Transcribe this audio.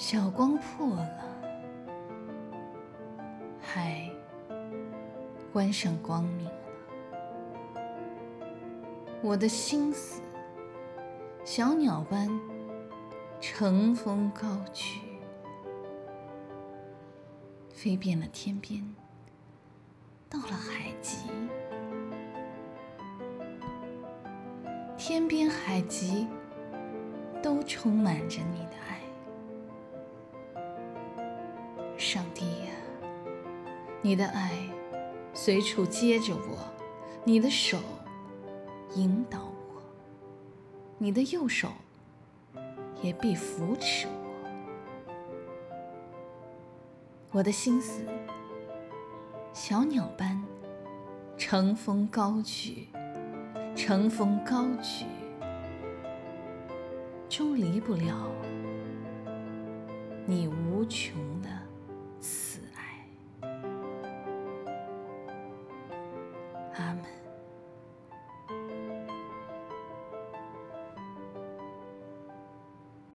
小光破了，海关上光明了。我的心思，小鸟般乘风高举，飞遍了天边，到了海极。天边海极都充满着你的爱。上帝呀，你的爱随处接着我，你的手引导我，你的右手也必扶持我。我的心思小鸟般乘风高举，乘风高举，终离不了你无穷的。慈爱，阿门。